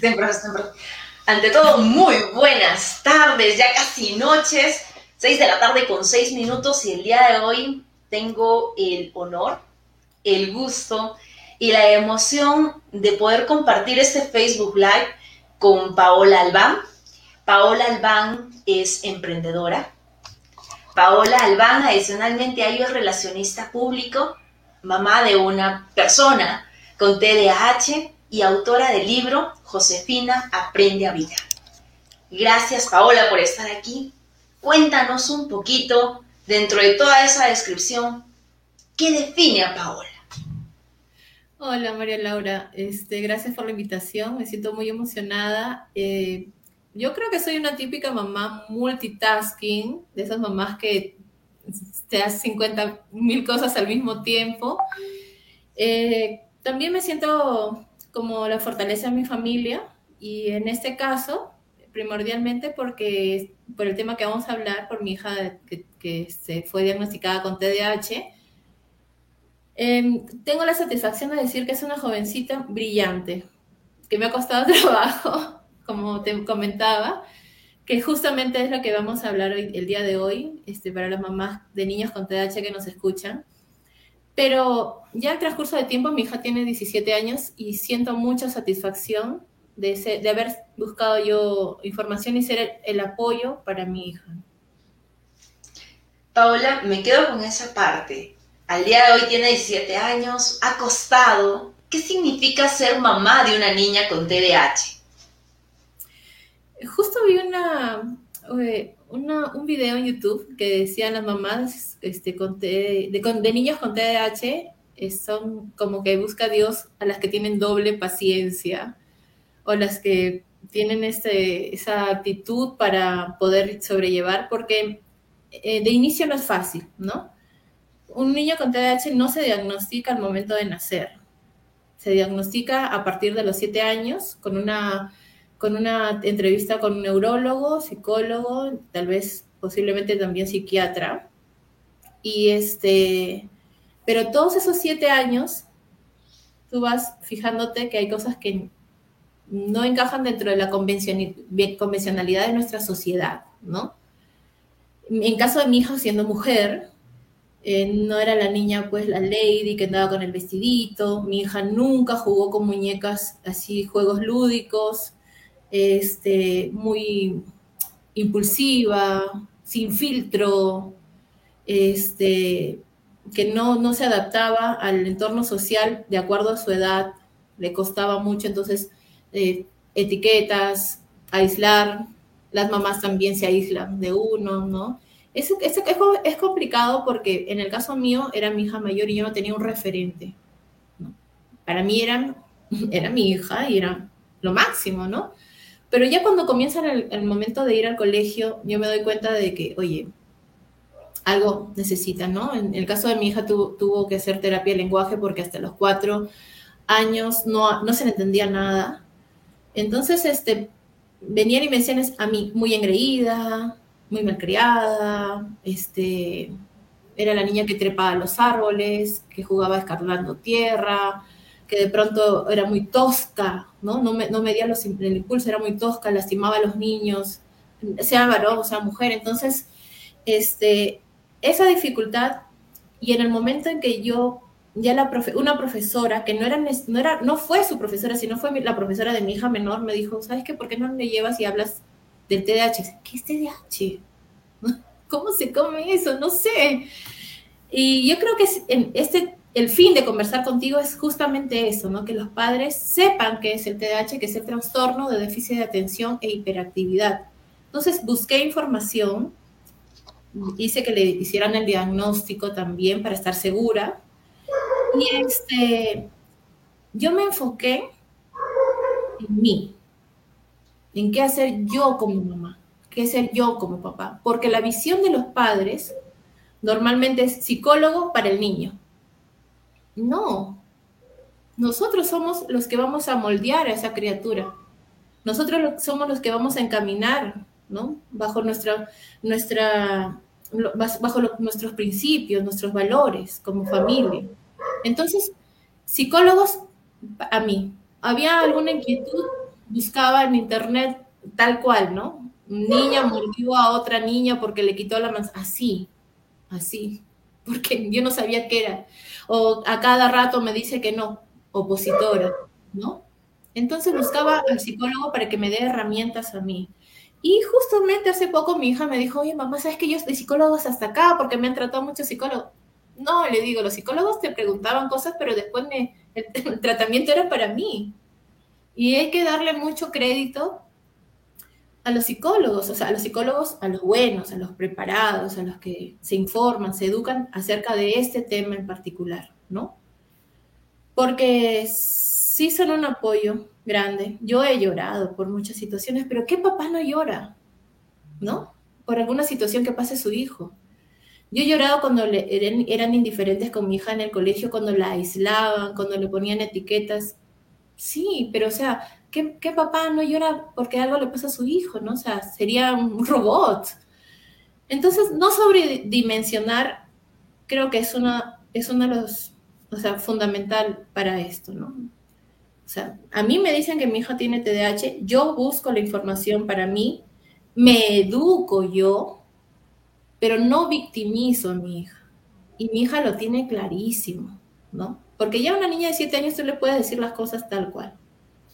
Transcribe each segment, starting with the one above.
Siempre, siempre. Ante todo, muy buenas tardes, ya casi noches, 6 de la tarde con 6 minutos y el día de hoy tengo el honor, el gusto y la emoción de poder compartir este Facebook Live con Paola Albán. Paola Albán es emprendedora. Paola Albán adicionalmente a ello es relacionista público, mamá de una persona con TDAH y autora del libro Josefina Aprende a Vida. Gracias Paola por estar aquí. Cuéntanos un poquito, dentro de toda esa descripción, ¿qué define a Paola? Hola María Laura, este, gracias por la invitación, me siento muy emocionada. Eh, yo creo que soy una típica mamá multitasking, de esas mamás que te hacen 50 mil cosas al mismo tiempo. Eh, también me siento como la fortaleza de mi familia y en este caso, primordialmente porque por el tema que vamos a hablar, por mi hija que, se fue diagnosticada con TDAH, em, tengo la satisfacción de decir que es una jovencita brillante, que me ha costado trabajo, como te comentaba, que justamente es lo que vamos a hablar hoy, el día de hoy, este, para las mamás de niños con TDAH que nos escuchan. Pero ya al transcurso de tiempo, mi hija tiene 17 años y siento mucha satisfacción de, de haber buscado yo información y ser el, el, apoyo para mi hija. Paola, me quedo con esa parte. Al día de hoy tiene 17 años, ha costado. ¿Qué significa ser mamá de una niña con TDAH? Justo vi una, un video en YouTube que decían las mamás este, de, niños con TDAH eh, son como que busca Dios a las que tienen doble paciencia o las que tienen este, esa actitud para poder sobrellevar, porque eh, de inicio no es fácil, ¿no? Un niño con TDAH no se diagnostica al momento de nacer, se diagnostica a partir de los siete años con una con una entrevista con un neurólogo, psicólogo, tal vez posiblemente también psiquiatra. Y este, pero todos esos siete años, tú vas fijándote que hay cosas que no encajan dentro de la convencionalidad de nuestra sociedad, ¿no? En caso de mi hija siendo mujer, eh, no era la niña, pues, la lady que andaba con el vestidito. Mi hija nunca jugó con muñecas así, juegos lúdicos este, muy impulsiva, sin filtro, este, que no, no se adaptaba al entorno social de acuerdo a su edad, le costaba mucho, entonces eh, etiquetas, aislar, las mamás también se aíslan de uno, ¿no? Es, es, es, complicado porque en el caso mío era mi hija mayor y yo no tenía un referente. Para mí era, era mi hija y era lo máximo, ¿no? Pero ya cuando comienza el, momento de ir al colegio, yo me doy cuenta de que, oye, algo necesita, ¿no? En el caso de mi hija tuvo que hacer terapia de lenguaje porque hasta los cuatro años no, no se le entendía nada. Entonces, este, venían y me decían a mí muy engreída, muy malcriada, este, era la niña que trepaba a los árboles, que jugaba escarlando tierra, que de pronto era muy tosca, ¿no? No, me, no medía los, el impulso, era muy tosca, lastimaba a los niños, sea varón o sea mujer. Entonces, este, esa dificultad y en el momento en que yo, ya la una profesora, que no, era, no, era, no fue su profesora, sino fue la profesora de mi hija menor, me dijo, ¿sabes qué? ¿Por qué no le llevas y hablas del TDAH? ¿Qué es TDAH? ¿Cómo se come eso? No sé. Y yo creo que en este el fin de conversar contigo es justamente eso, ¿no? Que los padres sepan que es el TDAH, que es el trastorno de déficit de atención e hiperactividad. Entonces busqué información, hice que le hicieran el diagnóstico también para estar segura. Y este, yo me enfoqué en mí, en qué hacer yo como mamá, qué hacer yo como papá, porque la visión de los padres normalmente es psicólogo para el niño no, nosotros somos los que vamos a moldear a esa criatura. Nosotros somos los que vamos a encaminar, ¿no? Bajo, nuestra, nuestra, bajo nuestros principios, nuestros valores como familia. Entonces, psicólogos, a mí, ¿había alguna inquietud? buscaba en internet tal cual, ¿no? Niña mordió a otra niña porque le quitó la manzana. Así, así, porque yo no sabía qué era. O a cada rato me dice que no, opositora, ¿no? Entonces buscaba al psicólogo para que me dé herramientas a mí. Y justamente hace poco mi hija me dijo, oye, mamá, ¿sabes que yo de psicólogos hasta acá? Porque me han tratado muchos psicólogos. No, le digo, los psicólogos te preguntaban cosas, pero después me, el, tratamiento era para mí. Y hay que darle mucho crédito a los psicólogos, o sea, a los psicólogos, a los buenos, a los preparados, a los que se informan, se educan acerca de este tema en particular, ¿no? Porque sí son un apoyo grande. Yo he llorado por muchas situaciones, pero ¿qué papá no llora? ¿No? Por alguna situación que pase su hijo. Yo he llorado cuando eran, indiferentes con mi hija en el colegio, cuando la aislaban, cuando le ponían etiquetas. Sí, pero o sea, ¿qué, papá no llora porque algo le pasa a su hijo? ¿no? O sea, sería un robot. Entonces, no sobredimensionar creo que es una, es uno de los, o sea, fundamental para esto, ¿no? O sea, a mí me dicen que mi hija tiene TDAH, yo busco la información para mí, me educo yo, pero no victimizo a mi hija. Y mi hija lo tiene clarísimo, ¿no? Porque ya a una niña de 7 años tú le puedes decir las cosas tal cual.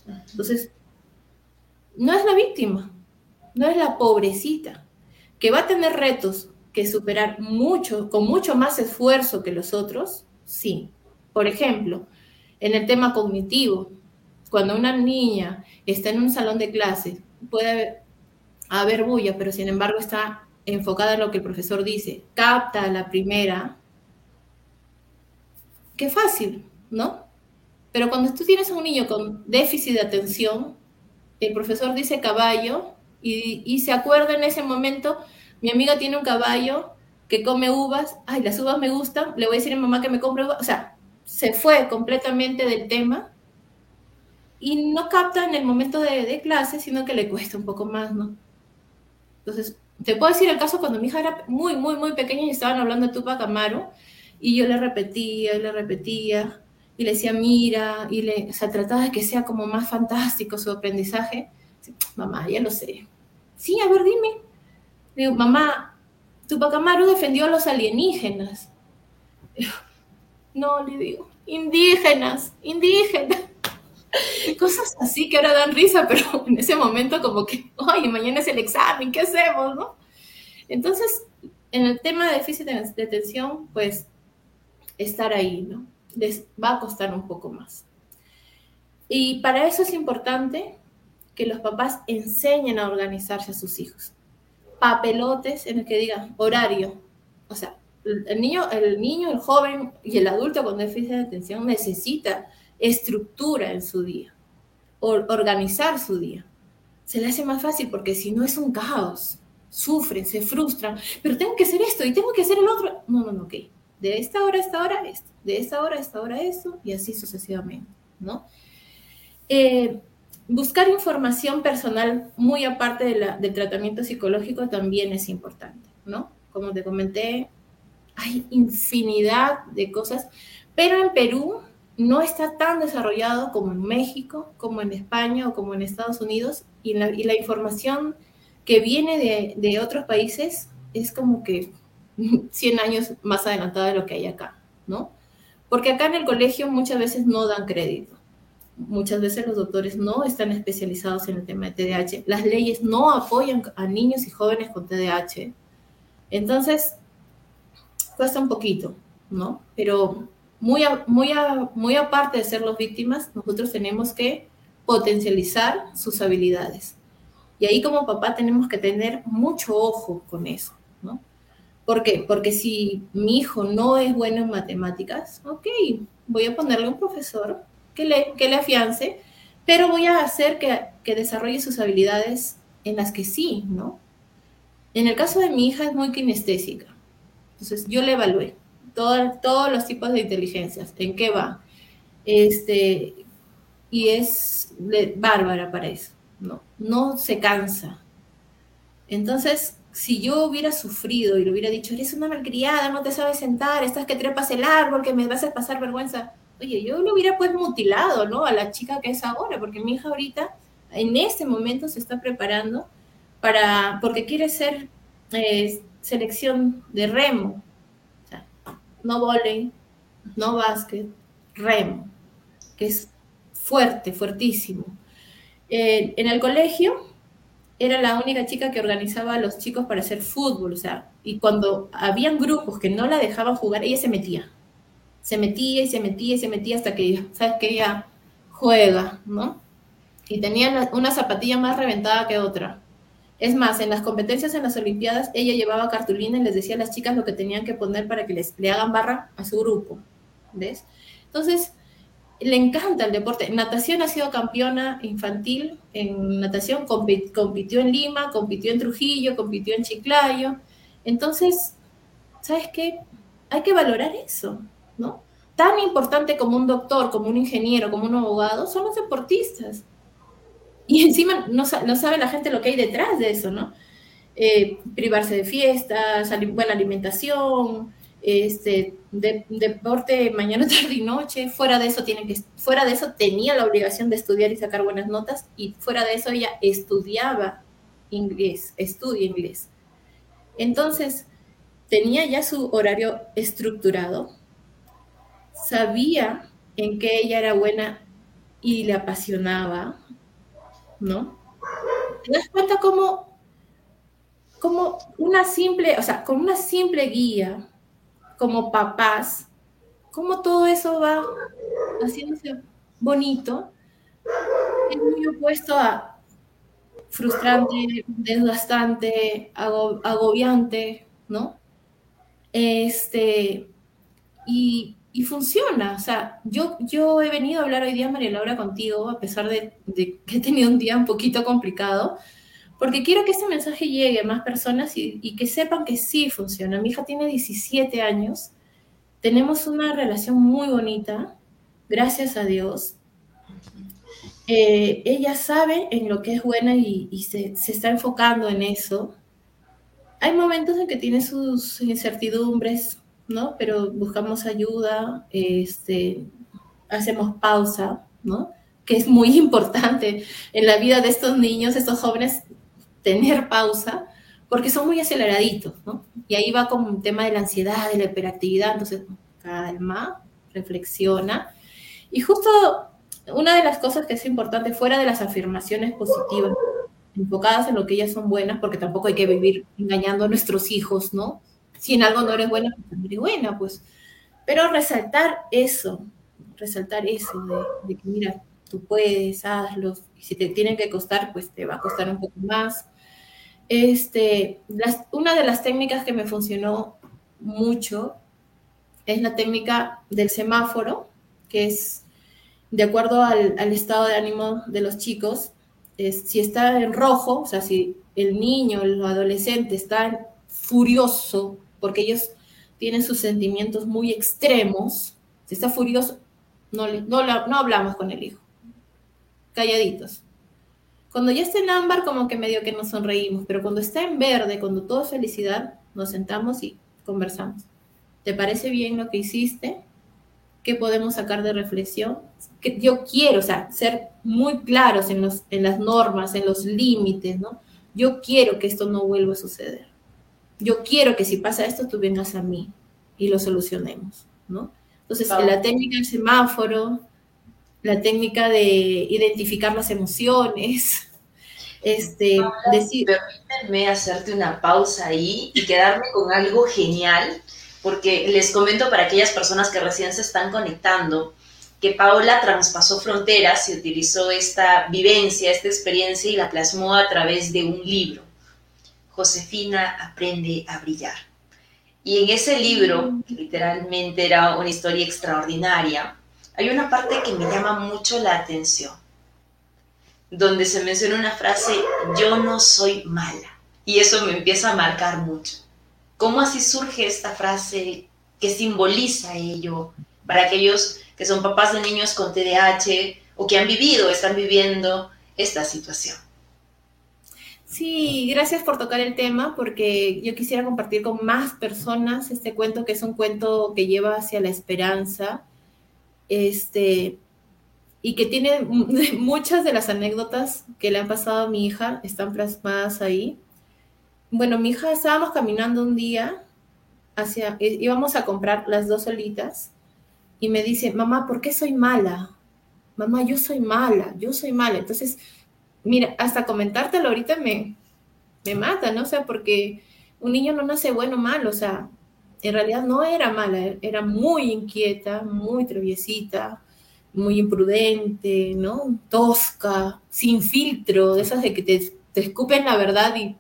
Entonces, no es la víctima, no es la pobrecita, que va a tener retos que superar mucho, con mucho más esfuerzo que los otros, sí. Por ejemplo, en el tema cognitivo, cuando una niña está en un salón de clase, puede haber bulla, pero sin embargo está enfocada en lo que el profesor dice, capta la primera, qué fácil, ¿no? Pero cuando tú tienes a un niño con déficit de atención, el profesor dice caballo y, se acuerda en ese momento, mi amiga tiene un caballo que come uvas, ay, las uvas me gustan, le voy a decir a mi mamá que me compre uvas, o sea, se fue completamente del tema y no capta en el momento de, clase, sino que le cuesta un poco más, ¿no? Entonces, te puedo decir el caso cuando mi hija era muy, muy, muy pequeña y estaban hablando de Tupac Amaro y yo le repetía y le repetía y le decía, mira, y le, o trataba de que sea como más fantástico su aprendizaje. Mamá, ya lo sé. Sí, a ver, dime. Digo, mamá, Tupac Amaru defendió a los alienígenas. No, le digo, indígenas, indígenas. Cosas así que ahora dan risa, pero en ese momento como que, oye, mañana es el examen, ¿qué hacemos, no? Entonces, en el tema de déficit de atención, pues estar ahí, ¿no? Les va a costar un poco más. Y para eso es importante que los papás enseñen a organizarse a sus hijos. Papelotes en el que digan horario. O sea, el niño, el niño, el joven y el adulto con déficit de atención necesita estructura en su día, organizar su día. Se le hace más fácil porque si no es un caos, sufren, se frustran, pero tengo que hacer esto y tengo que hacer el otro. No, no, no, ok. De esta hora a esta hora esto, de esta hora a esta hora eso y así sucesivamente, ¿no? Eh, buscar información personal muy aparte del tratamiento psicológico también es importante, ¿no? Como te comenté, hay infinidad de cosas, pero en Perú no está tan desarrollado como en México, como en España o como en Estados Unidos, y la, información que viene de, otros países es como que 100 años más adelantada de lo que hay acá, ¿no? Porque acá en el colegio muchas veces no dan crédito. Muchas veces los doctores no están especializados en el tema de TDAH. Las leyes no apoyan a niños y jóvenes con TDAH. Entonces, cuesta un poquito, ¿no? Pero muy, muy, muy aparte de ser las víctimas, nosotros tenemos que potencializar sus habilidades. Y ahí como papá tenemos que tener mucho ojo con eso, ¿no? ¿Por qué? Porque si mi hijo no es bueno en matemáticas, ok, voy a ponerle un profesor que le, que le afiance, pero voy a hacer que, que desarrolle sus habilidades en las que sí, ¿no? En el caso de mi hija es muy kinestésica. Entonces yo le evalué todos los tipos de inteligencias, en qué va. Este, y es bárbara para eso, ¿no? No se cansa. Entonces, si yo hubiera sufrido y le hubiera dicho, eres una malcriada, no te sabes sentar, estás que trepas el árbol, que me vas a pasar vergüenza, oye, yo le hubiera pues mutilado, ¿no? A la chica que es ahora, porque mi hija ahorita en este momento se está preparando para, porque quiere ser eh, selección de remo, no volei, no básquet, remo, que es fuerte, fuertísimo. Eh, en el colegio era la única chica que organizaba a los chicos para hacer fútbol, o sea, y cuando habían grupos que no la dejaban jugar, ella se metía, se metía y se metía y se metía hasta que, ¿sabes que Ella juega, ¿no? Y tenía una zapatilla más reventada que otra. Es más, en las competencias en las Olimpiadas, ella llevaba cartulina y les decía a las chicas lo que tenían que poner para que les, le hagan barra a su grupo. ¿Ves? Entonces, le encanta el deporte. Natación ha sido campeona infantil en natación, compitió en Lima, compitió en Trujillo, compitió en Chiclayo. Entonces, ¿sabes qué? Hay que valorar eso, ¿no? Tan importante como un doctor, como un ingeniero, como un abogado, son los deportistas. Y encima no, sabe la gente lo que hay detrás de eso, ¿no? Eh, privarse de fiestas, buena alimentación, este, deporte mañana, tarde y noche, fuera de eso tiene que, fuera de eso tenía la obligación de estudiar y sacar buenas notas y fuera de eso ella estudiaba inglés, estudia inglés. Entonces, tenía ya su horario estructurado, sabía en qué ella era buena y le apasionaba, ¿no? ¿Te das cuenta cómo, cómo una simple, o sea, con una simple guía, como papás, cómo todo eso va haciéndose bonito, es muy opuesto a frustrante, desgastante, agobiante, ¿no? Este, y, funciona, o sea, yo, yo he venido a hablar hoy día, María Laura, contigo, a pesar de, de, que he tenido un día un poquito complicado, porque quiero que este mensaje llegue a más personas y, que sepan que sí funciona. Mi hija tiene 17 años, tenemos una relación muy bonita, gracias a Dios. Eh, ella sabe en lo que es buena y, se, está enfocando en eso. Hay momentos en que tiene sus incertidumbres, ¿no? Pero buscamos ayuda, este, hacemos pausa, ¿no? Que es muy importante en la vida de estos niños, estos jóvenes, tener pausa, porque son muy aceleraditos, ¿no? Y ahí va como un tema de la ansiedad, de la hiperactividad, entonces calma, reflexiona. Y justo una de las cosas que es importante, fuera de las afirmaciones positivas, enfocadas en lo que ellas son buenas, porque tampoco hay que vivir engañando a nuestros hijos, ¿no? Si en algo no eres buena, pues eres buena, pues. Pero resaltar eso, resaltar eso de, de que, mira, tú puedes, hazlo, y si te tienen que costar, pues te va a costar un poco más. Este, una de las técnicas que me funcionó mucho es la técnica del semáforo, que es de acuerdo al, estado de ánimo de los chicos. si está en rojo, o sea, si el niño, el adolescente está furioso, porque ellos tienen sus sentimientos muy extremos, si está furioso, no, no, no hablamos con el hijo calladitos. Cuando ya está en ámbar, como que medio que nos sonreímos, pero cuando está en verde, cuando todo es felicidad, nos sentamos y conversamos. ¿Te parece bien lo que hiciste? ¿Qué podemos sacar de reflexión? Que yo quiero, o sea, ser muy claros en, los, en las normas, en los límites, ¿no? Yo quiero que esto no vuelva a suceder. Yo quiero que si pasa esto, tú vengas a mí y lo solucionemos, ¿no? Entonces, la técnica del semáforo, la técnica de identificar las emociones. Este, decir... Permítanme hacerte una pausa ahí y quedarme con algo genial, porque les comento para aquellas personas que recién se están conectando, que Paola traspasó fronteras y utilizó esta vivencia, esta experiencia y la plasmó a través de un libro. Josefina aprende a brillar. Y en ese libro, que literalmente era una historia extraordinaria, hay una parte que me llama mucho la atención, donde se menciona una frase, yo no soy mala. Y eso me empieza a marcar mucho. ¿Cómo así surge esta frase? que simboliza ello para aquellos que son papás de niños con TDAH o que han vivido, están viviendo esta situación? Sí, gracias por tocar el tema porque yo quisiera compartir con más personas este cuento que es un cuento que lleva hacia la esperanza, este, y que tiene muchas de las anécdotas que le han pasado a mi hija, están plasmadas ahí. Bueno, mi hija estábamos caminando un día hacia, íbamos a comprar las dos solitas y me dice, mamá, ¿por qué soy mala? Mamá, yo soy mala, yo soy mala. Entonces, mira, hasta comentártelo ahorita me, me mata, ¿no? O sea, porque un niño no nace bueno o malo, o sea, en realidad no era mala, era muy inquieta, muy traviesita, muy imprudente, ¿no? Tosca, sin filtro, de esas de que te, te escupen la verdad y,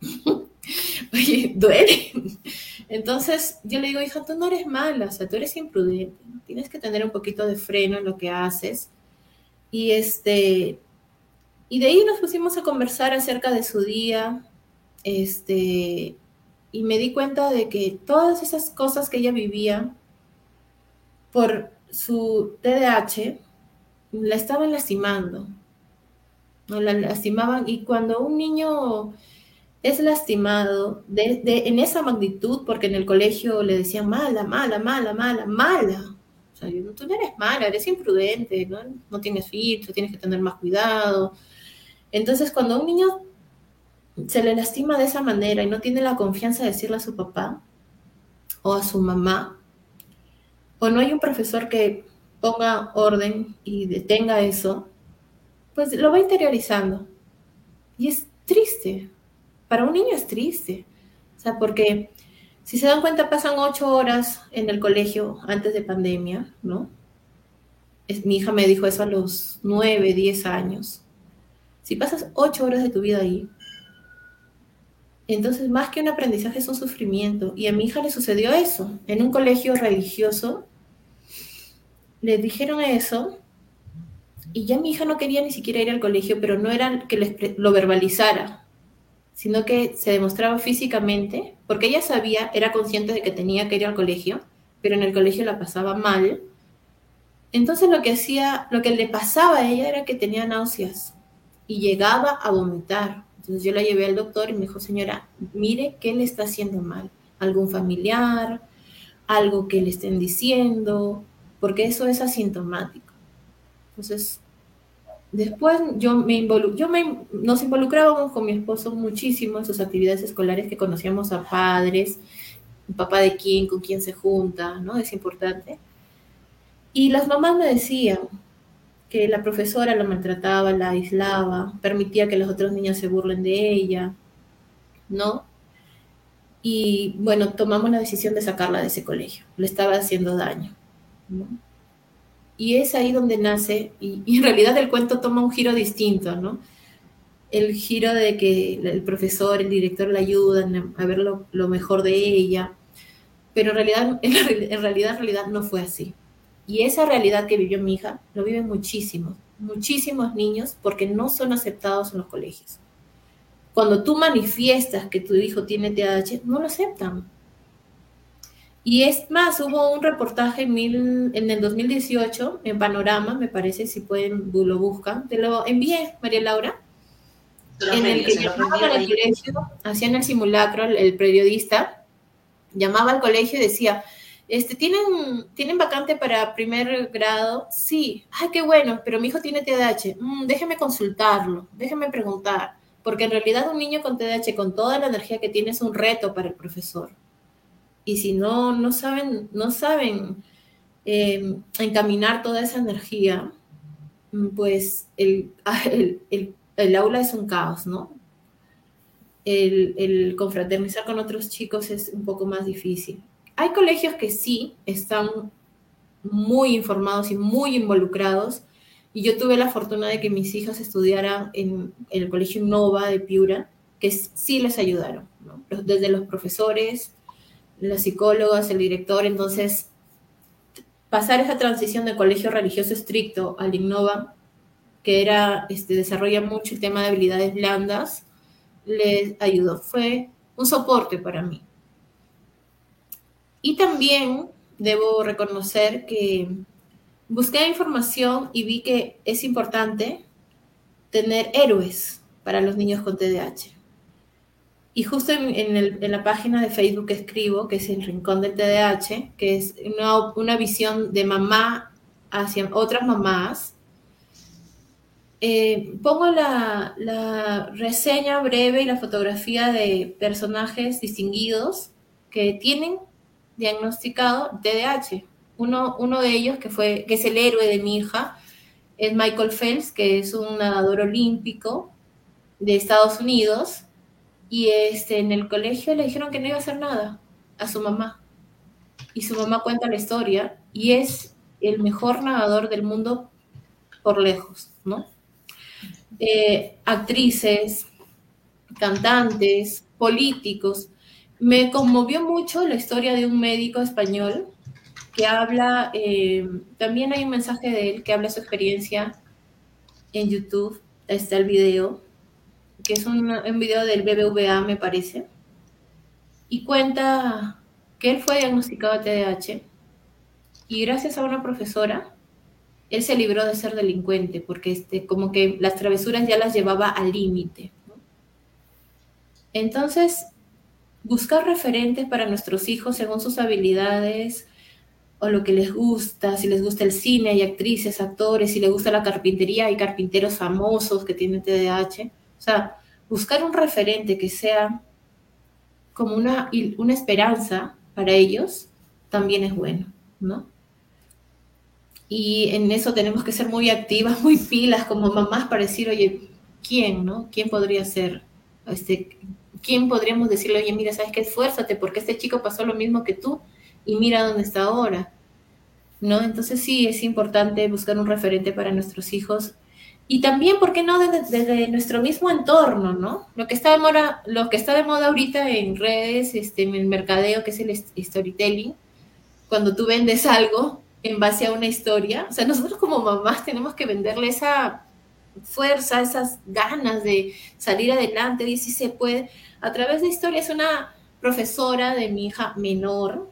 oye, duele. Entonces yo le digo, hija, tú no eres mala, o sea, tú eres imprudente, tienes que tener un poquito de freno en lo que haces. Y este, y de ahí nos pusimos a conversar acerca de su día, este, y me di cuenta de que todas esas cosas que ella vivía por su TDAH la estaban lastimando, la lastimaban y cuando un niño es lastimado de, en esa magnitud, porque en el colegio le decían mala, mala, mala, mala, mala. O sea, tú no eres mala, eres imprudente, ¿no? no tienes filtro, tienes que tener más cuidado. Entonces, cuando un niño se le lastima de esa manera y no tiene la confianza de decirle a su papá o a su mamá, o no hay un profesor que ponga orden y detenga eso, pues lo va interiorizando. Y es triste, para un niño es triste. O sea, porque si se dan cuenta, pasan ocho horas en el colegio antes de pandemia, ¿no? mi hija me dijo eso a los nueve, diez años. Si pasas ocho horas de tu vida ahí, entonces más que un aprendizaje es un sufrimiento. Y a mi hija le sucedió eso. En un colegio religioso, le dijeron eso y ya mi hija no quería ni siquiera ir al colegio, pero no era que les lo verbalizara, sino que se demostraba físicamente, porque ella sabía, era consciente de que tenía que ir al colegio, pero en el colegio la pasaba mal. Entonces lo que hacía, lo que le pasaba a ella era que tenía náuseas y llegaba a vomitar. Entonces yo la llevé al doctor y me dijo, señora, mire qué le está haciendo mal. Algún familiar, algo que le estén diciendo, porque eso es asintomático. Entonces, Después yo me yo me, nos involucrábamos con mi esposo muchísimo en sus actividades escolares que conocíamos a padres, papá de quién, con quién se junta, ¿no? Es importante. Y las mamás me decían que la profesora la maltrataba, la aislaba, permitía que los otros niños se burlen de ella, ¿no? Y bueno, tomamos la decisión de sacarla de ese colegio. Le estaba haciendo daño, ¿no? Y es ahí donde nace, y, en realidad el cuento toma un giro distinto, ¿no? El giro de que el profesor, el director la ayudan a ver lo, mejor de ella, pero en realidad, en realidad, en realidad no fue así. Y esa realidad que vivió mi hija lo viven muchísimos, muchísimos niños porque no son aceptados en los colegios. Cuando tú manifiestas que tu hijo tiene TDAH, no lo aceptan. Y es más, hubo un reportaje en, el 2018 en Panorama, me parece, si pueden, lo buscan. Te lo envié, María Laura. en el que llamaban al colegio, hacían el simulacro, el, periodista llamaba al colegio y decía, este, ¿tienen, ¿tienen vacante para primer grado? Sí. Ay, qué bueno, pero mi hijo tiene TDAH. Mm, déjeme consultarlo, déjeme preguntar. Porque en realidad un niño con TDAH, con toda la energía que tiene, es un reto para el profesor y si no, no saben, no saben eh, encaminar toda esa energía, mm, pues el, aula es un caos, ¿no? El, el, confraternizar con otros chicos es un poco más difícil. Hay colegios que sí están muy informados y muy involucrados, y yo tuve la fortuna de que mis hijas estudiaran en, el colegio Nova de Piura, que sí les ayudaron, desde los profesores, las psicólogas, el director, entonces pasar esa transición de colegio religioso estricto al Innova, que era, este, desarrolla mucho el tema de habilidades blandas, les ayudó, fue un soporte para mí. Y también debo reconocer que busqué información y vi que es importante tener héroes para los niños con TDAH. Y justo en, la página de Facebook que escribo, que es el Rincón del TDAH, que es una, visión de mamá hacia otras mamás, eh, pongo la, la, reseña breve y la fotografía de personajes distinguidos que tienen diagnosticado TDAH. Uno, uno de ellos, que, fue, que es el héroe de mi hija, es Michael Phelps, que es un nadador olímpico de Estados Unidos. Y este, en el colegio le dijeron que no iba a hacer nada a su mamá. Y su mamá cuenta la historia y es el mejor nadador del mundo por lejos, ¿no? Eh, actrices, cantantes, políticos. Me conmovió mucho la historia de un médico español que habla, eh, también hay un mensaje de él que habla su experiencia en YouTube, está el video, que es un, video del BBVA, me parece, y cuenta que él fue diagnosticado TDAH y gracias a una profesora, él se libró de ser delincuente porque este, como que las travesuras ya las llevaba al límite. Entonces, buscar referentes para nuestros hijos según sus habilidades o lo que les gusta, si les gusta el cine, hay actrices, actores, si les gusta la carpintería, hay carpinteros famosos que tienen TDAH. O sea, buscar un referente que sea como una, una esperanza para ellos también es bueno, ¿no? Y en eso tenemos que ser muy activas, muy pilas como mamás para decir, oye, ¿quién, no? ¿Quién podría ser? Este, ¿Quién podríamos decirle, oye, mira, ¿sabes qué? Esfuérzate porque este chico pasó lo mismo que tú y mira dónde está ahora, ¿no? Entonces sí, es importante buscar un referente para nuestros hijos y también, ¿por qué no desde, nuestro mismo entorno, ¿no? Lo que, está de moda, lo que está de moda ahorita en redes, este, en el mercadeo, que es el storytelling, cuando tú vendes algo en base a una historia, o sea, nosotros como mamás tenemos que venderle esa fuerza, esas ganas de salir adelante, y si se puede, a través de historias. Una profesora de mi hija menor,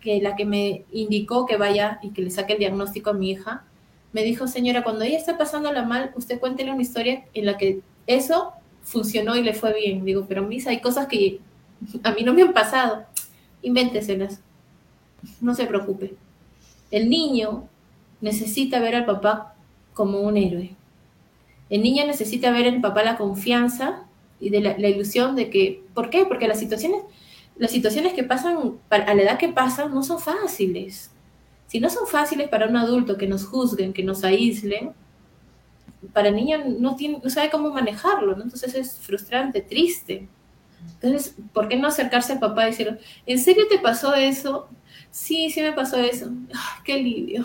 que la que me indicó que vaya y que le saque el diagnóstico a mi hija, me dijo, señora, cuando ella está pasándola mal, usted cuéntele una historia en la que eso funcionó y le fue bien. Digo, pero Misa, hay cosas que a mí no me han pasado. Invénteselas. No se preocupe. El niño necesita ver al papá como un héroe. El niño necesita ver en papá la confianza y de la, ilusión de que, ¿por qué? Porque las situaciones, las situaciones que pasan, a la edad que pasan, no son fáciles si no son fáciles para un adulto que nos juzguen, que nos aíslen, para el niño no, tiene, no sabe cómo manejarlo. Entonces es frustrante, triste. Entonces, ¿por qué no acercarse al papá y decirle, ¿en serio te pasó eso? Sí, sí me pasó eso. ¡Qué alivio!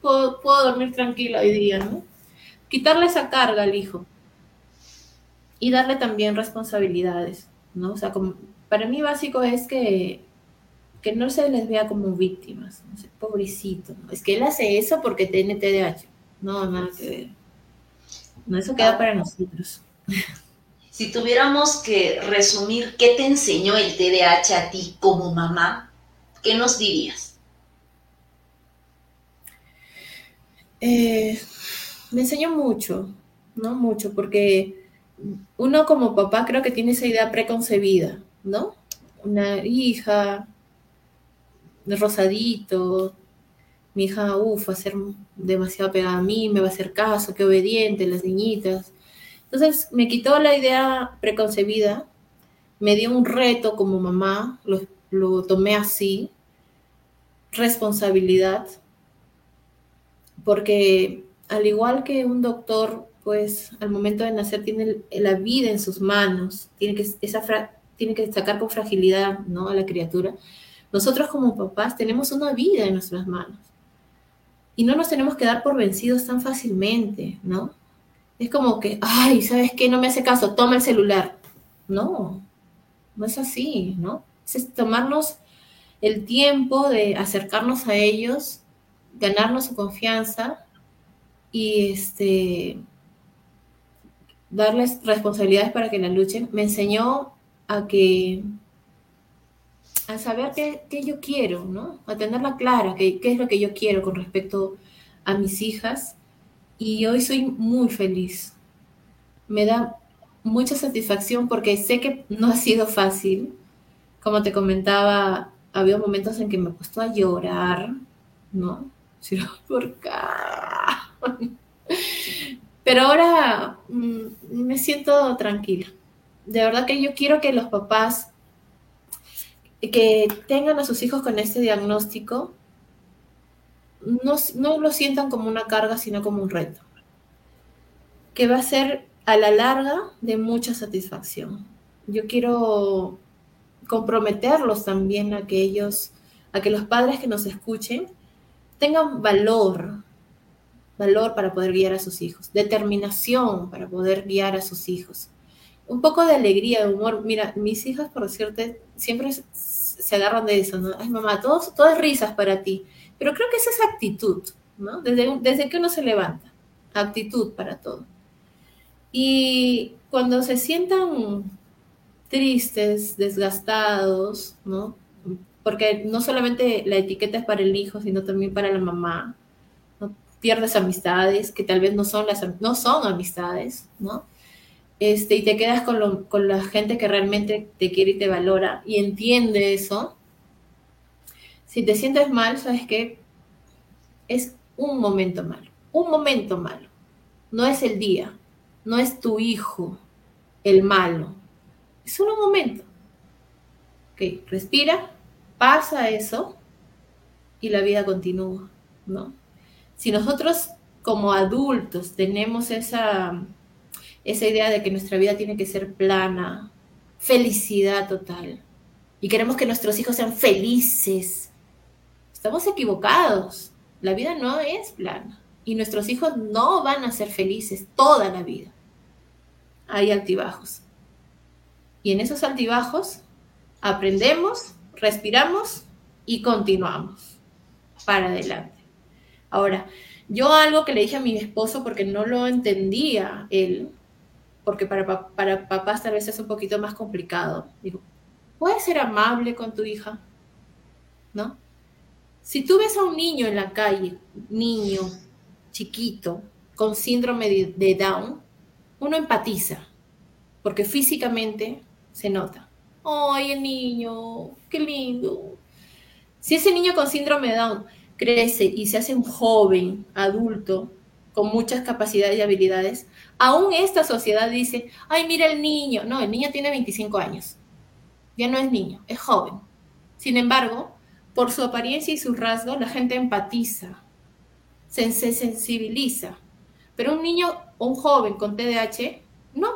Puedo, puedo dormir tranquilo hoy día, ¿no? Quitarle esa carga al hijo. Y darle también responsabilidades, ¿no? O sea, como, para mí básico es que que no se les vea como víctimas. pobrecito, es que él hace eso porque tiene TDAH. No, nada que ver. No, eso queda para nosotros. Si tuviéramos que resumir qué te enseñó el TDAH a ti como mamá, ¿qué nos dirías? Eh, me enseñó mucho, ¿no? Mucho, porque uno como papá creo que tiene esa idea preconcebida, ¿no? Una hija, rosadito, mi hija, uff, va a ser demasiado pegada a mí, me va a hacer caso, qué obediente, las niñitas. Entonces me quitó la idea preconcebida, me dio un reto como mamá, lo, lo tomé así, responsabilidad, porque al igual que un doctor, pues al momento de nacer tiene la vida en sus manos, tiene que, esa tiene que sacar con fragilidad ¿no? a la criatura nosotros como papás tenemos una vida en nuestras manos y no nos tenemos que dar por vencidos tan fácilmente, ¿no? Es como que, ay, ¿sabes qué? No me hace caso, toma el celular. No, no es así, ¿no? Es tomarnos el tiempo de acercarnos a ellos, ganarnos su confianza y este darles responsabilidades para que la luchen. Me enseñó a que a saber qué, yo quiero, ¿no? A tenerla clara, qué, qué es lo que yo quiero con respecto a mis hijas. Y hoy soy muy feliz. Me da mucha satisfacción porque sé que no ha sido fácil. Como te comentaba, había momentos en que me he puesto a llorar, ¿no? ¿Por qué? Pero ahora mm, me siento tranquila. De verdad que yo quiero que los papás que tengan a sus hijos con este diagnóstico no, no lo sientan como una carga, sino como un reto, que va a ser a la larga de mucha satisfacción. Yo quiero comprometerlos también a que ellos, a que los padres que nos escuchen tengan valor, valor para poder guiar a sus hijos, determinación para poder guiar a sus hijos, un poco de alegría, de humor. Mira, mis hijas, por cierto, siempre se agarran de eso. Ay, mamá, todo, todo es risas para ti. Pero creo que esa es actitud, ¿no? Desde, desde que uno se levanta, actitud para todo. Y cuando se sientan tristes, desgastados, ¿no? Porque no solamente la etiqueta es para el hijo, sino también para la mamá. Pierdes amistades que tal vez no son, las, no son amistades, ¿no? Este, y te quedas con, con la gente que realmente te quiere y te valora y entiende eso. Si te sientes mal, sabes que es un momento malo, un momento malo. No es el día, no es tu hijo el malo, es solo un momento. Ok, respira, pasa eso y la vida continúa, ¿no? Si nosotros como adultos tenemos esa, esa idea de que nuestra vida tiene que ser plana, felicidad total, y queremos que nuestros hijos sean felices, estamos equivocados. La vida no es plana y nuestros hijos no van a ser felices toda la vida. Hay altibajos. Y en esos altibajos aprendemos, respiramos y continuamos para adelante. Ahora, yo algo que le dije a mi esposo porque no lo entendía él, porque para, para papás tal vez es un poquito más complicado. Digo, ¿puedes ser amable con tu hija? ¿No? Si tú ves a un niño en la calle, niño, chiquito, con síndrome de Down, uno empatiza, porque físicamente se nota. ¡Ay, el niño! ¡Qué lindo! Si ese niño con síndrome de Down crece y se hace un joven, adulto, con muchas capacidades y habilidades, aún esta sociedad dice, ay, mira el niño. No, el niño tiene 25 años. Ya no es niño, es joven. Sin embargo, por su apariencia y sus rasgos, la gente empatiza, se, se sensibiliza. Pero un niño o un joven con TDAH, no,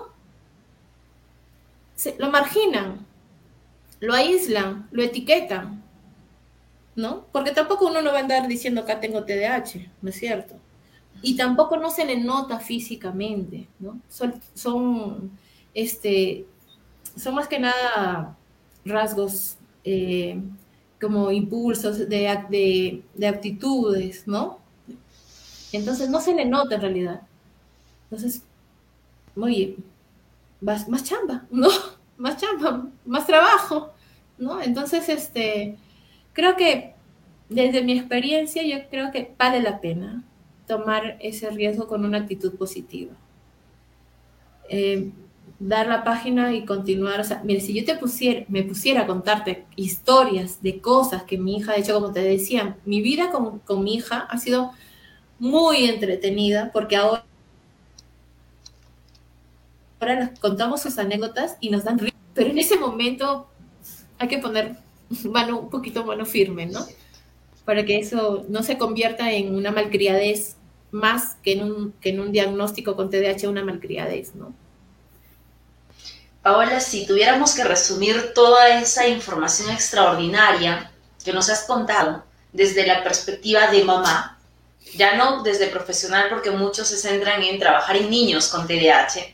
lo marginan, lo aíslan, lo etiquetan, ¿no? Porque tampoco uno no va a andar diciendo acá tengo TDAH, ¿no es cierto? Y tampoco no se le nota físicamente, ¿no? Son, son, este, son más que nada rasgos eh, como impulsos de, de, de aptitudes, ¿no? Entonces no se le nota en realidad. Entonces, oye, más, más chamba, ¿no? Más chamba, más trabajo, ¿no? Entonces, este, creo que desde mi experiencia, yo creo que vale la pena tomar ese riesgo con una actitud positiva. Eh, dar la página y continuar. O sea, mire, si yo te pusiera, me pusiera a contarte historias de cosas que mi hija ha hecho, como te decía, mi vida con, con mi hija ha sido muy entretenida porque ahora ahora nos contamos sus anécdotas y nos dan risa, pero en ese momento hay que poner mano, un poquito mano firme, ¿no? Para que eso no se convierta en una malcriadez más que en un, que en un diagnóstico con TDAH, una malcriadez, ¿no? Paola, si tuviéramos que resumir toda esa información extraordinaria que nos has contado desde la perspectiva de mamá, ya no desde profesional porque muchos se centran en trabajar en niños con TDAH,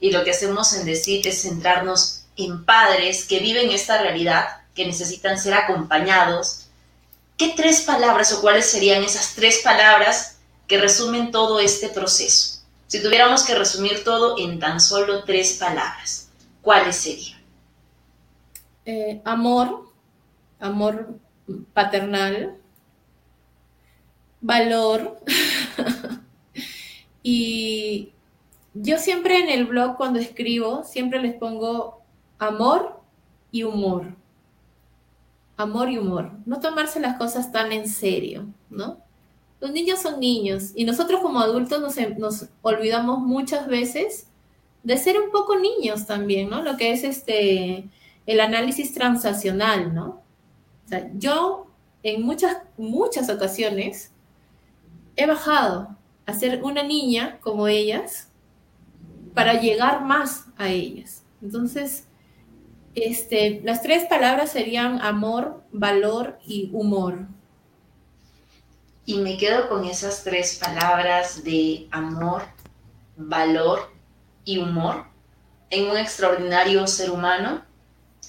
y lo que hacemos en decir es centrarnos en padres que viven esta realidad, que necesitan ser acompañados. ¿Qué tres palabras o cuáles serían esas tres palabras que resumen todo este proceso? Si tuviéramos que resumir todo en tan solo tres palabras, ¿cuáles serían? Eh, amor, amor paternal, valor y yo siempre en el blog cuando escribo, siempre les pongo amor y humor. Amor y humor. No tomarse las cosas tan en serio, ¿no? los niños son niños y nosotros como adultos nos, nos olvidamos muchas veces de ser un poco niños también, ¿no? Lo que es este, el análisis transaccional, ¿no? O sea, yo en muchas, muchas ocasiones he bajado a ser una niña como ellas para llegar más a ellas. Entonces, este, las tres palabras serían amor, valor y humor. Y me quedo con esas tres palabras de amor, valor y humor en un extraordinario ser humano,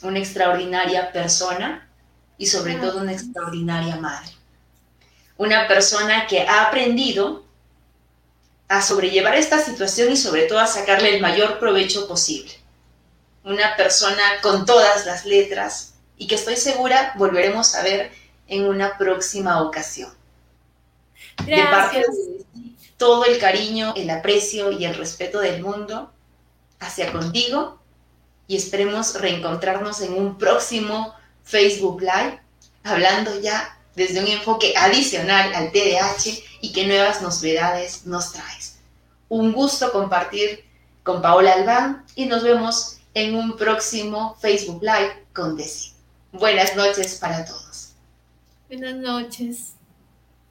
una extraordinaria persona y sobre todo una extraordinaria madre. Una persona que ha aprendido a sobrellevar esta situación y sobre todo a sacarle el mayor provecho posible. Una persona con todas las letras y que estoy segura volveremos a ver en una próxima ocasión. De parte de todo el cariño, el aprecio y el respeto del mundo hacia contigo y esperemos reencontrarnos en un próximo Facebook Live hablando ya desde un enfoque adicional al TDAH y qué nuevas novedades nos traes. Un gusto compartir con Paola Albán y nos vemos en un próximo Facebook Live con Desi. Buenas noches para todos. Buenas noches.